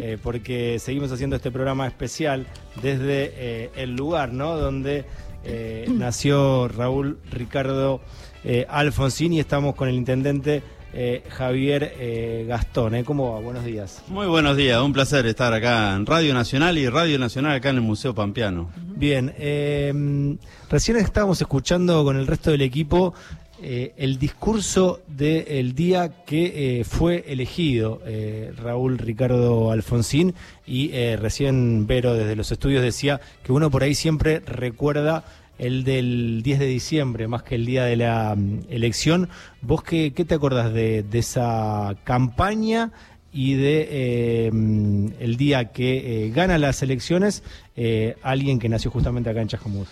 eh, porque seguimos haciendo este programa especial desde eh, el lugar, ¿no? Donde eh, nació Raúl Ricardo Alfonsín y estamos con el intendente Javier Gastón. ¿Cómo va? Buenos días. Muy buenos días, un placer estar acá en Radio Nacional y Radio Nacional acá en el Museo Pampeano. Bien, recién estábamos escuchando con el resto del equipo eh, el discurso del día que eh, fue elegido eh, Raúl Ricardo Alfonsín y recién Vero desde los estudios decía que uno por ahí siempre recuerda el del 10 de diciembre más que el día de la mm, elección. ¿Vos qué, te acordás de, esa campaña? y de mm, el día que gana las elecciones alguien que nació justamente acá en Chascomús.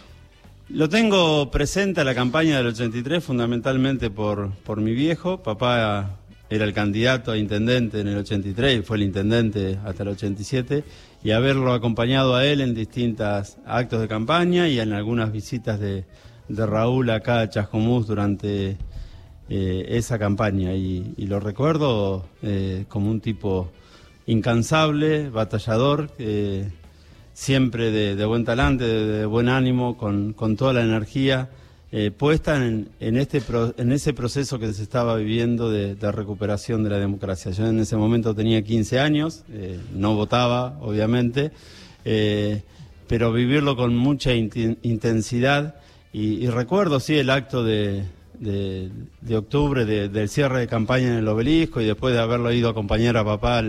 Lo tengo presente a la campaña del 83 fundamentalmente por, por mi viejo. Papá era el candidato a intendente en el 83 y fue el intendente hasta el 87 y haberlo acompañado a él en distintos actos de campaña y en algunas visitas de, Raúl acá a Chascomús durante eh, esa campaña y, lo recuerdo eh, como un tipo incansable, batallador, siempre de, buen talante, de, buen ánimo, con, toda la energía eh, puesta en, este en ese proceso que se estaba viviendo de, recuperación de la democracia. Yo en ese momento tenía 15 años, eh, no votaba, obviamente, eh, pero vivirlo con mucha intensidad y, recuerdo, sí, el acto de, octubre del cierre de campaña en el obelisco y después de haberlo ido a acompañar a papá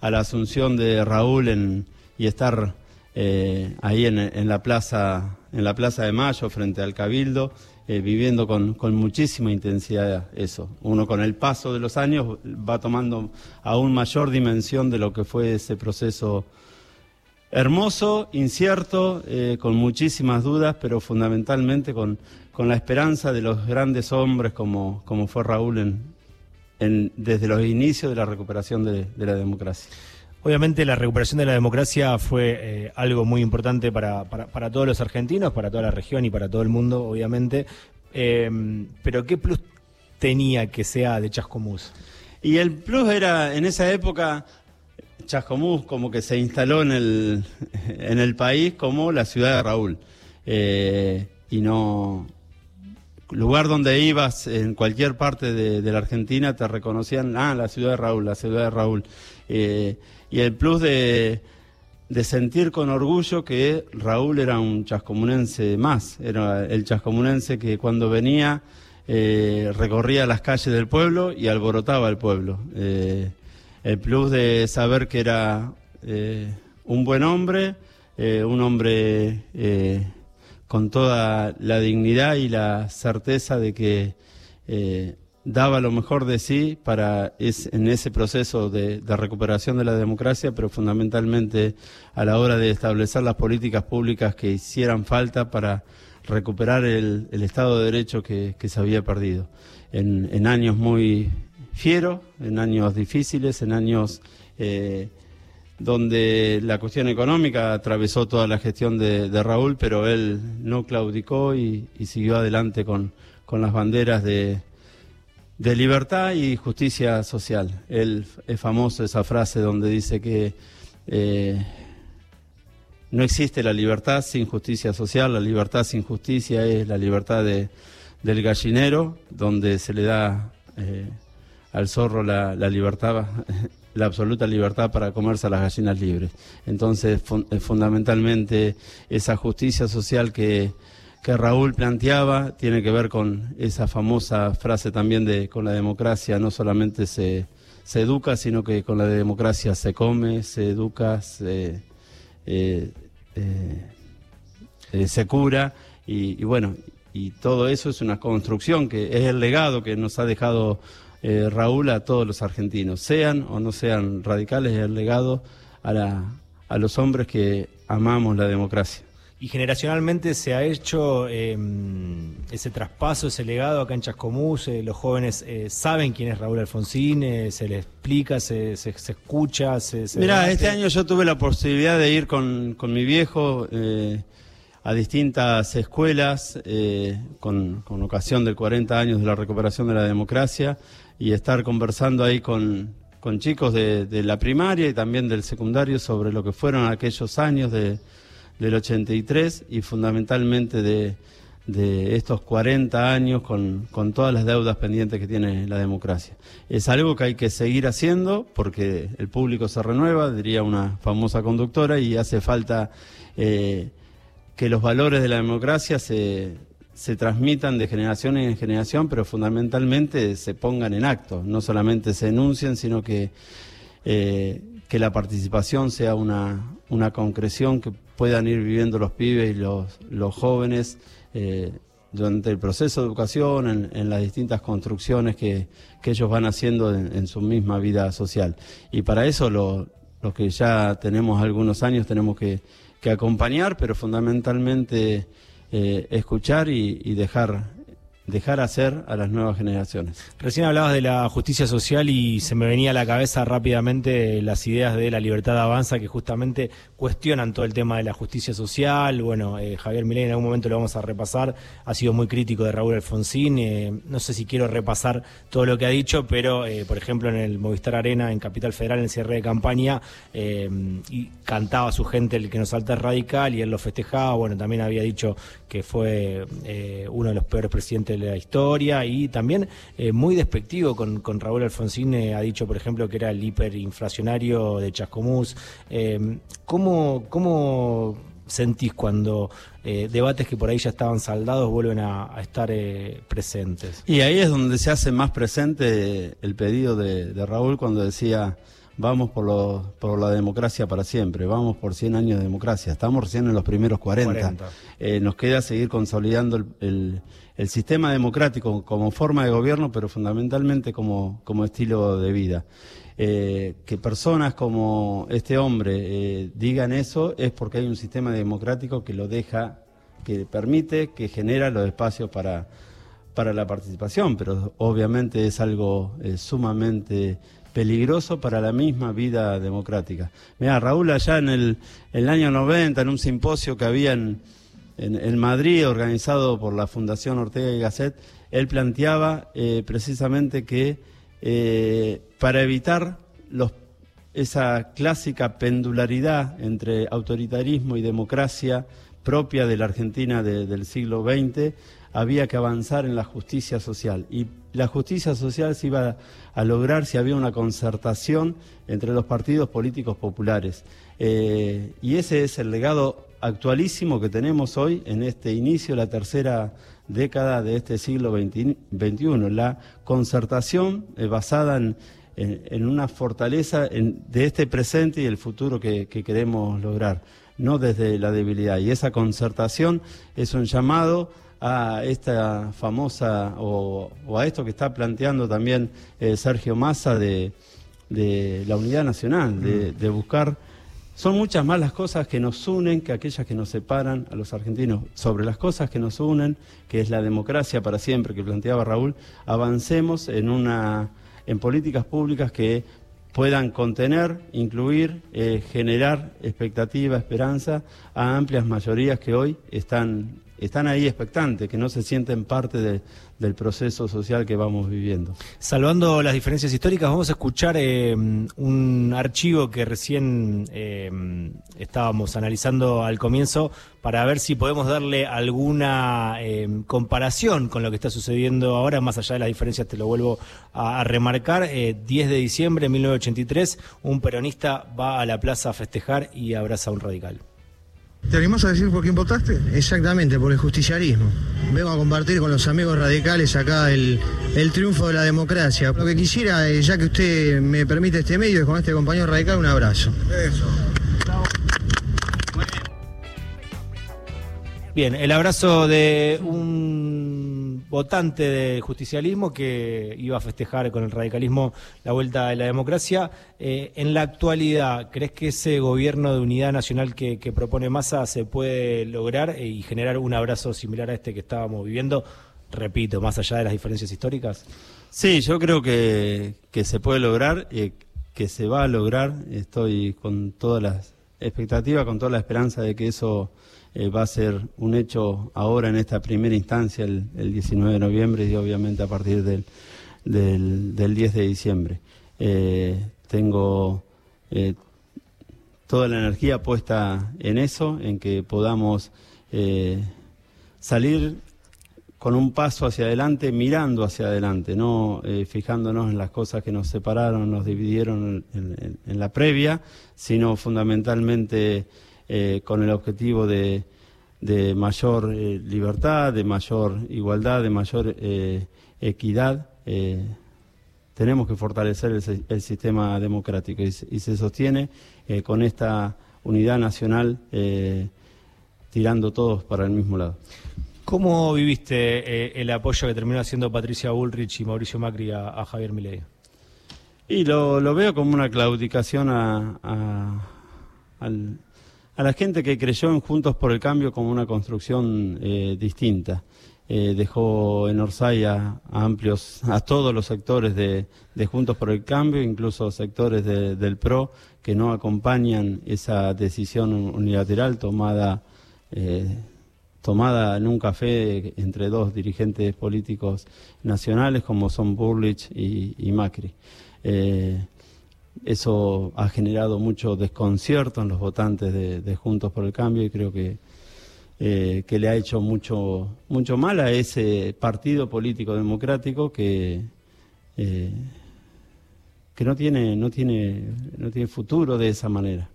a la asunción de Raúl en, y estar eh, ahí en, la plaza, en la Plaza de Mayo, frente al Cabildo, eh, viviendo con, muchísima intensidad eso. Uno con el paso de los años va tomando aún mayor dimensión de lo que fue ese proceso hermoso, incierto, eh, con muchísimas dudas, pero fundamentalmente con, la esperanza de los grandes hombres como, fue Raúl desde los inicios de la recuperación de la democracia. Obviamente la recuperación de la democracia fue eh, algo muy importante para, todos los argentinos, para toda la región y para todo el mundo, obviamente. Em, pero ¿qué plus tenía que sea de Chascomús? Y el plus era, en esa época, Chascomús como que se instaló en el, en el país como la ciudad de Raúl. Eh, y no... Lugar donde ibas, en cualquier parte de, la Argentina, te reconocían, ah, la ciudad de Raúl, la ciudad de Raúl. Eh, y el plus de, sentir con orgullo que Raúl era un chascomunense más, era el chascomunense que cuando venía eh, recorría las calles del pueblo y alborotaba el pueblo. Eh, el plus de saber que era eh, un buen hombre, un hombre con toda la dignidad y la certeza de que daba lo mejor de sí para en ese proceso de, recuperación de la democracia, pero fundamentalmente a la hora de establecer las políticas públicas que hicieran falta para recuperar el, Estado de Derecho que, se había perdido. En, años muy fieros, en años difíciles, en años eh, donde la cuestión económica atravesó toda la gestión de, Raúl, pero él no claudicó y, siguió adelante con las banderas de de libertad y justicia social. Él, es famoso esa frase donde dice que eh, no existe la libertad sin justicia social, la libertad sin justicia es la libertad de, del gallinero, donde se le da eh, al zorro la, libertad, la absoluta libertad para comerse a las gallinas libres. Entonces, fundamentalmente, esa justicia social que que Raúl planteaba tiene que ver con esa famosa frase también de con la democracia no solamente se, se educa, sino que con la democracia se come, se educa, se, eh, eh, eh, se cura y, bueno, y todo eso es una construcción que es el legado que nos ha dejado Raúl a todos los argentinos, sean o no sean radicales, es el legado a, la, a los hombres que amamos la democracia. Y generacionalmente se ha hecho em, ese traspaso, ese legado acá en Chascomús. Eh, los jóvenes eh, saben quién es Raúl Alfonsín, eh, se les explica, se, se, escucha. Se, Mira, este año yo tuve la posibilidad de ir con, con mi viejo a distintas escuelas con, con ocasión del 40 años de la recuperación de la democracia y estar conversando ahí con, con chicos de, la primaria y también del secundario sobre lo que fueron aquellos años de, del 83 y fundamentalmente de, de estos 40 años con, con, todas las deudas pendientes que tiene la democracia. Es algo que hay que seguir haciendo porque el público se renueva, diría una famosa conductora, y hace falta eh, que los valores de la democracia se, se transmitan de generación en generación, pero fundamentalmente se pongan en acto, no solamente se enuncien, sino que, eh, que la participación sea una, una concreción que puedan ir viviendo los pibes y los, los jóvenes eh, durante el proceso de educación, en, las distintas construcciones que, ellos van haciendo en, su misma vida social. Y para eso los que ya tenemos algunos años tenemos que, acompañar, pero fundamentalmente eh, escuchar y dejar dejar hacer a las nuevas generaciones. Recién hablabas de la justicia social y se me venía a la cabeza rápidamente las ideas de la libertad de avanza que justamente cuestionan todo el tema de la justicia social. Bueno, eh, Javier Milei en algún momento lo vamos a repasar, ha sido muy crítico de Raúl Alfonsín. Eh, no sé si quiero repasar todo lo que ha dicho, pero eh, por ejemplo en el Movistar Arena, en Capital Federal, en el cierre de campaña, y cantaba su gente el que nos salta es radical y él lo festejaba. Bueno, también había dicho que fue uno de los peores presidentes la historia y también eh, muy despectivo con, con Raúl Alfonsín, eh, ha dicho, por ejemplo, que era el hiperinflacionario de Chascomús. Eh, ¿cómo, ¿Cómo sentís cuando debates que por ahí ya estaban saldados vuelven a, estar presentes? Y ahí es donde se hace más presente el pedido de Raúl cuando decía vamos por, lo, por la democracia para siempre, vamos por 100 años de democracia, estamos recién en los primeros 40. Eh, nos queda seguir consolidando el, sistema democrático como forma de gobierno, pero fundamentalmente como, como estilo de vida. Eh, que personas como este hombre eh, digan eso es porque hay un sistema democrático que lo deja, que permite, que genera los espacios para, para la participación, pero obviamente es algo sumamente peligroso para la misma vida democrática. Mira, Raúl allá en el, año 90, en un simposio que había en, en, Madrid, organizado por la Fundación Ortega y Gasset, él planteaba eh, precisamente que eh, para evitar los, esa clásica pendularidad entre autoritarismo y democracia propia de la Argentina del siglo XX, había que avanzar en la justicia social. Y la justicia social se iba a lograr si había una concertación entre los partidos políticos populares. Eh, y ese es el legado actualísimo que tenemos hoy en este inicio, la tercera década de este siglo XXI, la concertación eh, basada en, una fortaleza de este presente y el futuro que queremos lograr, no desde la debilidad. Y esa concertación es un llamado a esta famosa o, a esto que está planteando también eh, Sergio Massa de, la unidad nacional, mm. de, buscar... Son muchas más las cosas que nos unen que aquellas que nos separan a los argentinos. Sobre las cosas que nos unen, que es la democracia para siempre que planteaba Raúl, avancemos en una en políticas públicas que puedan contener, incluir, eh, generar expectativa, esperanza a amplias mayorías que hoy están están ahí expectantes, que no se sienten parte del proceso social que vamos viviendo. Salvando las diferencias históricas, vamos a escuchar eh, un archivo que recién eh, estábamos analizando al comienzo para ver si podemos darle alguna eh, comparación con lo que está sucediendo ahora, más allá de las diferencias, te lo vuelvo a, a remarcar. 10 de diciembre de 1983, un peronista va a la plaza a festejar y abraza a un radical. ¿Te animás a decir por quién votaste? Exactamente, por el justiciarismo. Vengo a compartir con los amigos radicales acá el, triunfo de la democracia. Lo que quisiera, eh, ya que usted me permite este medio, es con este compañero radical un abrazo. Eso. Bien, el abrazo de un votante del justicialismo que iba a festejar con el radicalismo la vuelta de la democracia. Eh, en la actualidad, ¿crees que ese gobierno de unidad nacional que, propone Massa se puede lograr eh, y generar un abrazo similar a este que estábamos viviendo? Repito, más allá de las diferencias históricas. Sí, yo creo que, se puede lograr, y que se va a lograr. Estoy con todas las expectativas, con toda la esperanza de que eso eh, va a ser un hecho ahora en esta primera instancia, el, 19 de noviembre y obviamente a partir del, del, 10 de diciembre. tengo toda la energía puesta en eso, en que podamos salir con un paso hacia adelante, mirando hacia adelante, no eh, fijándonos en las cosas que nos separaron, nos dividieron en, la previa, sino fundamentalmente eh, con el objetivo de, mayor eh, libertad, de mayor igualdad, de mayor equidad. tenemos que fortalecer el, sistema democrático y, se sostiene con esta unidad nacional tirando todos para el mismo lado. ¿Cómo viviste eh, el apoyo que terminó haciendo Patricia Bullrich y Mauricio Macri a, Javier Milei? Y lo, veo como una claudicación a, la gente que creyó en Juntos por el Cambio como una construcción eh, distinta. Eh, dejó en Orsay a, amplios, a todos los sectores de, Juntos por el Cambio, incluso sectores del PRO, que no acompañan esa decisión unilateral tomada tomada en un café entre dos dirigentes políticos nacionales como son Burlich y, Macri. Eh, eso ha generado mucho desconcierto en los votantes de, Juntos por el Cambio y creo que, eh, que le ha hecho mucho, mucho mal a ese partido político democrático que, eh, que no, tiene, no, tiene, no tiene futuro de esa manera.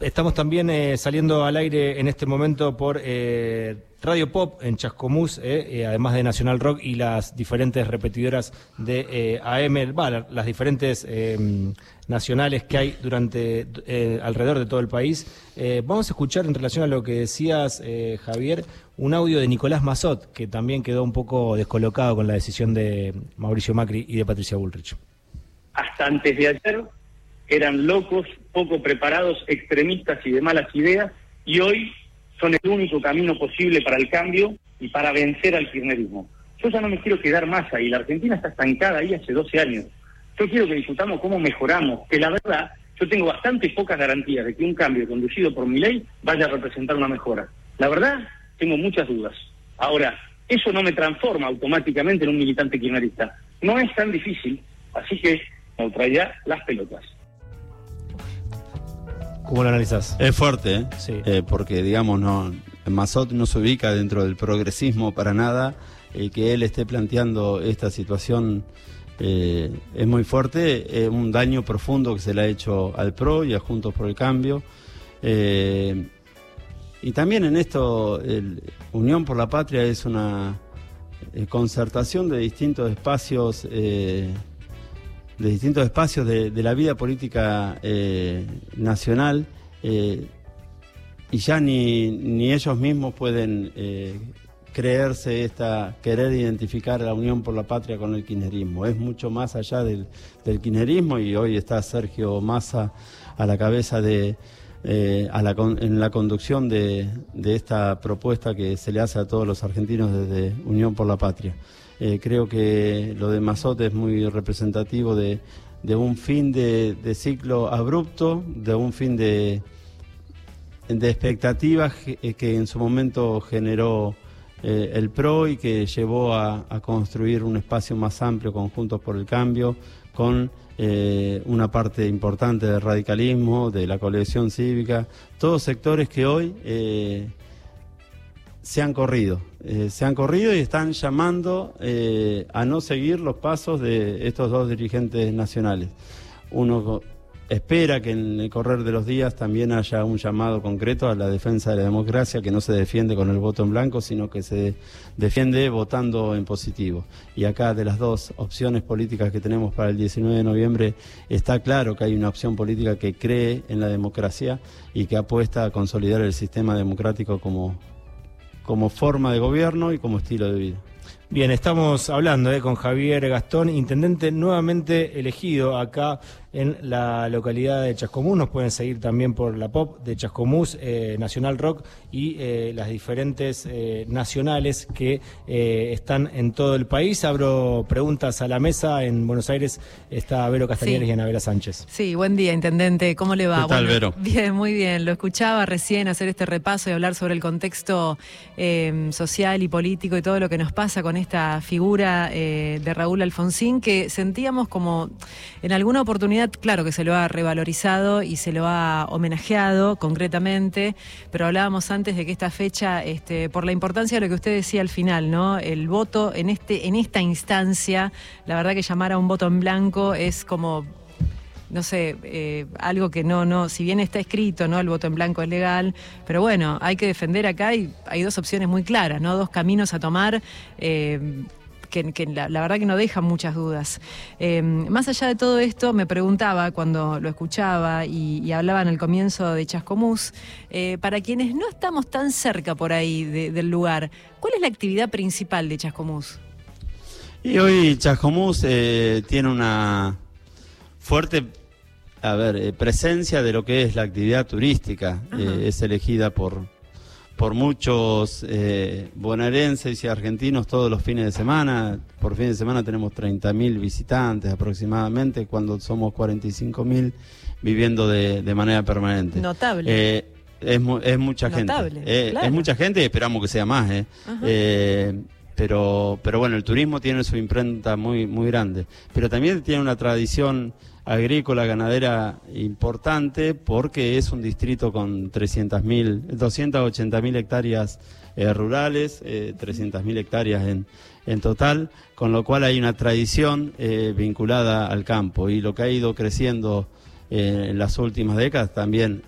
Estamos también eh, saliendo al aire en este momento por eh, Radio Pop en Chascomús, eh, además de Nacional Rock y las diferentes repetidoras de AM, las diferentes nacionales que hay durante alrededor de todo el país. vamos a escuchar en relación a lo que decías, Javier, un audio de Nicolás Mazot, que también quedó un poco descolocado con la decisión de Mauricio Macri y de Patricia Bullrich. Hasta antes de ayer eran locos, poco preparados, extremistas y de malas ideas, y hoy son el único camino posible para el cambio y para vencer al kirchnerismo. Yo ya no me quiero quedar más ahí, la Argentina está estancada ahí hace 12 años. Yo quiero que discutamos cómo mejoramos, que la verdad, yo tengo bastante pocas garantías de que un cambio conducido por mi ley vaya a representar una mejora. La verdad, tengo muchas dudas. Ahora, eso no me transforma automáticamente en un militante kirchnerista. No es tan difícil, así que neutralidad las pelotas. ¿Cómo lo analizas? Es fuerte, ¿eh? Sí. Eh, porque digamos, no, Mazot no se ubica dentro del progresismo para nada y que él esté planteando esta situación eh, es muy fuerte, es un daño profundo que se le ha hecho al PRO y a Juntos por el Cambio. y también en esto, Unión por la Patria es una concertación de distintos espacios de distintos espacios de, la vida política eh, nacional eh, y ya ni, ni, ellos mismos pueden eh, creerse esta, querer identificar la Unión por la Patria con el kirchnerismo. Es mucho más allá del, del kirchnerismo y hoy está Sergio Massa a la cabeza de, a la, en la conducción de, de, esta propuesta que se le hace a todos los argentinos desde Unión por la Patria. Eh, creo que lo de Mazot es muy representativo de, un fin de, ciclo abrupto, de un fin de, de expectativas eh, que, en su momento generó eh, el PRO y que llevó a, construir un espacio más amplio conjuntos por el cambio, con una parte importante del radicalismo, de la colección cívica, todos sectores que hoy se han corrido, eh, se han corrido y están llamando eh, a no seguir los pasos de estos dos dirigentes nacionales. Uno espera que en el correr de los días también haya un llamado concreto a la defensa de la democracia que no se defiende con el voto en blanco, sino que se defiende votando en positivo. Y acá de las dos opciones políticas que tenemos para el 19 de noviembre está claro que hay una opción política que cree en la democracia y que apuesta a consolidar el sistema democrático como como forma de gobierno y como estilo de vida. Bien, estamos hablando eh, con Javier Gastón, intendente nuevamente elegido acá en la localidad de Chascomús. Nos pueden seguir también por la pop de Chascomús, eh, Nacional Rock y eh, las diferentes eh, nacionales que están en todo el país. Abro preguntas a la mesa. En Buenos Aires está Vero Castañeres y Anabela Sánchez. Sí, buen día, intendente. ¿Cómo le va? ¿Qué tal, Vero? Bien, muy bien. Lo escuchaba recién hacer este repaso y hablar sobre el contexto social y político y todo lo que nos pasa con esta figura eh, de Raúl Alfonsín que sentíamos como en alguna oportunidad, claro que se lo ha revalorizado y se lo ha homenajeado concretamente, pero hablábamos antes de que esta fecha, este, por la importancia de lo que usted decía al final, ¿no? El voto en este, en esta instancia, la verdad que llamar a un voto en blanco es como no sé, eh, algo que no, no, si bien está escrito, ¿no? El voto en blanco es legal, pero bueno, hay que defender acá y hay dos opciones muy claras, ¿no? Dos caminos a tomar. Eh, que, que la, verdad que no dejan muchas dudas. Eh, más allá de todo esto, me preguntaba cuando lo escuchaba y, y hablaba en el comienzo de Chascomús, para quienes no estamos tan cerca por ahí de- del lugar, ¿cuál es la actividad principal de Chascomús? Y hoy Chascomús tiene una fuerte a ver, eh, presencia de lo que es la actividad turística. Eh, es elegida por, por muchos eh, bonaerenses y argentinos todos los fines de semana. Por fin de semana tenemos 30.000 visitantes aproximadamente, cuando somos 45.000 viviendo de, de manera permanente. Notable. Eh, es, es mucha Notable, gente. Eh, claro. Es mucha gente y esperamos que sea más. pero, pero bueno, el turismo tiene su imprenta muy, muy grande. Pero también tiene una tradición agrícola, ganadera importante porque es un distrito con 300.000, 280.000 hectáreas eh, rurales, eh, 300.000 hectáreas en, en total, con lo cual hay una tradición eh, vinculada al campo. Y lo que ha ido creciendo eh, en las últimas décadas también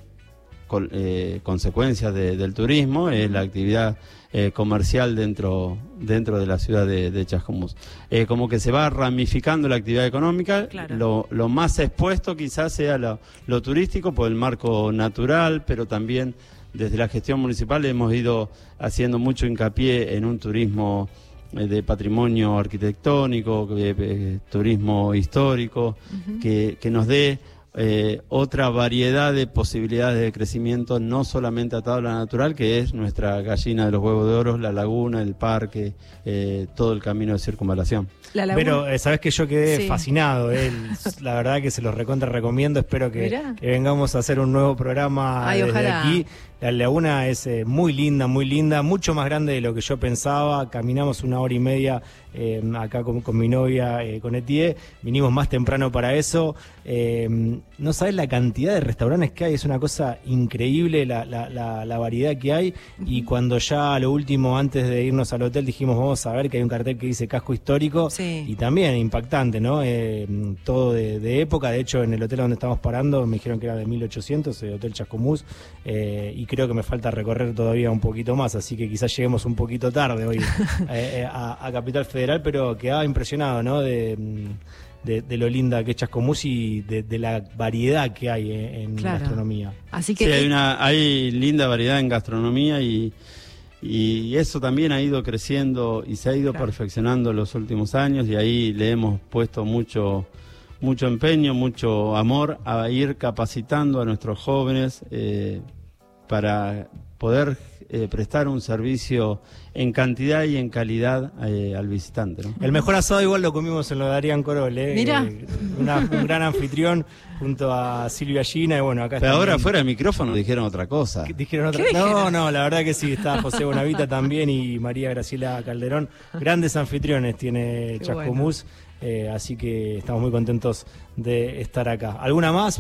eh, consecuencias de- del turismo es la actividad eh, comercial dentro dentro de la ciudad de, de Chascomús. Eh, como que se va ramificando la actividad económica, Claro. lo, lo más expuesto quizás sea lo, lo turístico por el marco natural, pero también desde la gestión municipal hemos ido haciendo mucho hincapié en un turismo eh, de patrimonio arquitectónico, eh, turismo histórico, que, que nos dé eh, otra variedad de posibilidades de crecimiento, no solamente atado a la natural, que es nuestra gallina de los huevos de oro, la laguna, el parque, eh, todo el camino de circunvalación. La Pero eh, sabes que yo quedé Sí. fascinado. eh. La verdad que se los recontra recomiendo. Espero que, vengamos a hacer un nuevo programa Ay, desde ojalá. aquí. La laguna es eh, muy linda, muy linda, mucho más grande de lo que yo pensaba. Caminamos una hora y media eh, acá con, con mi novia, eh, con Etie. Vinimos más temprano para eso. Eh, no sabes la cantidad de restaurantes que hay, es una cosa increíble la, la- la- la variedad que hay. Y cuando ya a lo último, antes de irnos al hotel, dijimos, vamos a ver que hay un cartel que dice casco histórico. Sí. Y también impactante, ¿no? Todo de, de época. De hecho, en el hotel donde estamos parando me dijeron que era de 1800, el Hotel Chascomús. y creo que me falta recorrer todavía un poquito más. Así que quizás lleguemos un poquito tarde hoy eh, eh, a, a Capital Federal, pero quedaba impresionado, ¿no? De, mm, de- de lo linda que es Chascomús y de, de la variedad que hay en, en Claro. gastronomía. Así que Sí, hay, una, hay linda variedad en gastronomía y, y eso también ha ido creciendo y se ha ido Claro. perfeccionando en los últimos años y ahí le hemos puesto mucho, mucho empeño, mucho amor a ir capacitando a nuestros jóvenes eh, para poder eh, prestar un servicio en cantidad y en calidad eh, al visitante. ¿no? El mejor asado igual lo comimos en lo de Arián Corol, ¿eh? Mirá. Eh, una- un gran anfitrión junto a Silvia Gina y bueno, acá Pero ahora fuera del micrófono dijeron otra cosa. ¿Qué Dijeron otra. ¿Qué No, dijeron? no, la verdad que sí, está José Bonavita también y María Graciela Calderón. Grandes anfitriones tiene Qué Chascomús, eh, así que estamos muy contentos de estar acá. ¿Alguna más?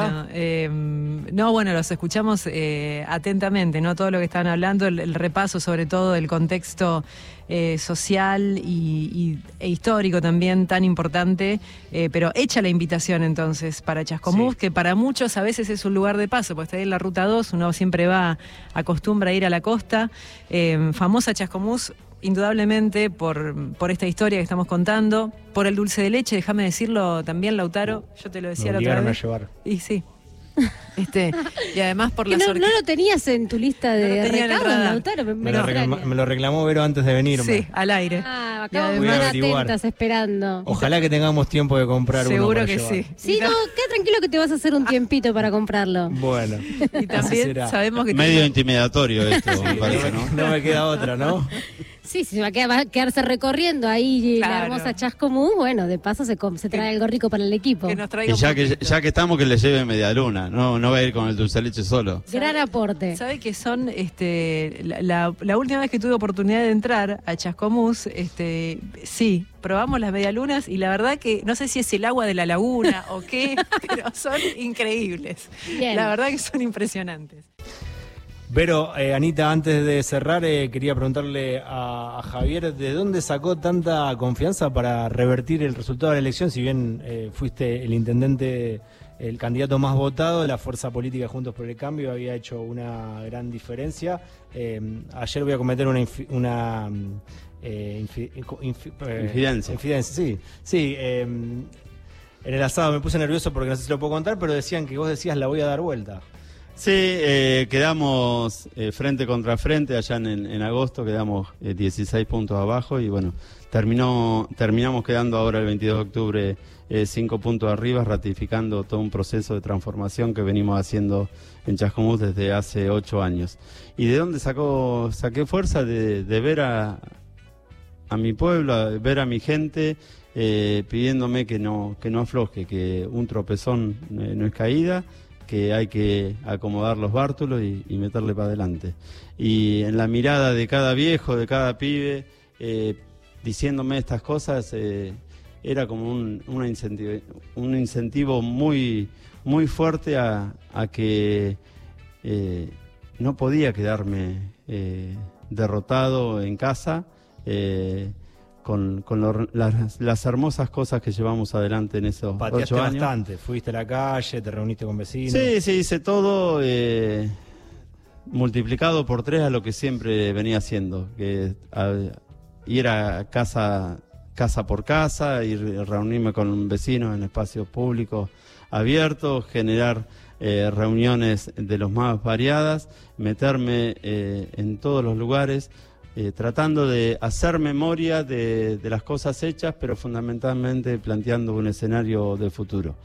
Bueno, eh, no, bueno, los escuchamos eh, atentamente, ¿no? Todo lo que están hablando, el, el repaso sobre todo del contexto eh, social y, y- e histórico también tan importante, pero hecha la invitación entonces para Chascomús, que para muchos a veces es un lugar de paso, pues está ahí en la ruta 2, uno siempre va, acostumbra a ir a la costa, eh, famosa Chascomús. Indudablemente por, por esta historia que estamos contando, por el dulce de leche, déjame decirlo también, Lautaro, yo te lo decía la otra obligaron a vez. llevar. Y sí. Este, y además por Que las no, no lo tenías en tu lista No lo de el recados. Lautaro. Me, Me lo, reclamó, me lo reclamó Vero antes de venirme. Sí, al aire. Ah, Y acá además- muy Voy a averiguar. atentas esperando. Ojalá que tengamos tiempo de comprar uno Seguro que llevar. sí. Sí, no, queda tranquilo que te vas a hacer un tiempito para comprarlo. Bueno. Y también sabemos que Medio intimidatorio esto, me No parece, me, ¿no? no me queda otra, ¿no? Sí, si va a, quedar- va a quedarse recorriendo ahí la Claro. hermosa Chascomús, bueno, de paso se, trae algo rico para el equipo. Que nos traiga Y ya que, ya que estamos, que le lleve media luna. No, no va a ir con el dulce leche solo. Gran aporte. ¿Sabe que son, este, la, la- la última vez que tuve oportunidad de entrar a Chascomús, este, sí, probamos las medialunas y la verdad que no sé si es el agua de la laguna o qué, pero son increíbles. Bien. La verdad que son impresionantes. Pero, eh, Anita, antes de cerrar, eh, quería preguntarle a, a Javier, ¿de dónde sacó tanta confianza para revertir el resultado de la elección? Si bien eh, fuiste el intendente, el candidato más votado la fuerza política Juntos por el Cambio, había hecho una gran diferencia. Eh, ayer voy a cometer una... infi- una mm, eh, infi- infi- eh, Infidencia. infidencia, sí. Sí, eh, en el asado me puse nervioso porque no sé si lo puedo contar, pero decían que vos decías la voy a dar vuelta. Sí, eh, quedamos eh, frente contra frente allá en, en agosto, quedamos eh, 16 puntos abajo y bueno, terminó, terminamos quedando ahora el 22 de octubre 5 puntos arriba, ratificando todo un proceso de transformación que venimos haciendo en Chascomús desde hace 8 años. ¿Y de dónde sacó, saqué fuerza? De, de ver a, a mi pueblo, ver a mi gente eh, pidiéndome que no, que no afloje, que un tropezón eh, no es caída, que hay que acomodar los bártulos y, meterle para adelante. Y en la mirada de cada viejo, de cada pibe, eh, diciéndome estas cosas, eh, era como un, una incentivo, un incentivo muy, muy fuerte a, a que eh, no podía quedarme derrotado en casa con, con lo- las, las hermosas cosas que llevamos adelante en esos Pateaste ocho años. bastante, fuiste a la calle, te reuniste con vecinos. Sí, sí, hice todo eh, multiplicado por tres a lo que siempre venía haciendo, que a- ir a casa, casa por casa, ir reunirme con vecinos en espacios públicos abiertos, generar eh, reuniones de los más variadas, meterme eh, en todos los lugares, eh, tratando de hacer memoria de, de las cosas hechas, pero fundamentalmente planteando un escenario de futuro.